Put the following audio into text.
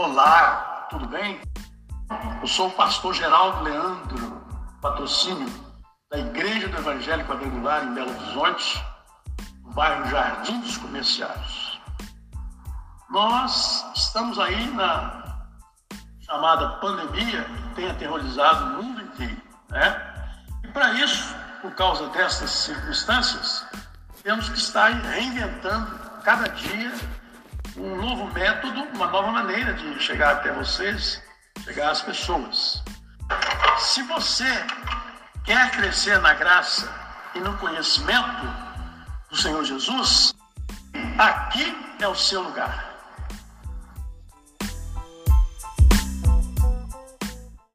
Olá, tudo bem? Eu sou o pastor Geraldo Leandro, patrocínio da Igreja do Evangelho Quadrangular em Belo Horizonte, no bairro Jardim dos Comerciários. Nós estamos aí na chamada pandemia que tem aterrorizado o mundo inteiro, né? E para isso, por causa destas circunstâncias, temos que estar reinventando cada dia um novo método, uma nova maneira de chegar até vocês, chegar às pessoas. Se você quer crescer na graça e no conhecimento do Senhor Jesus, aqui é o seu lugar.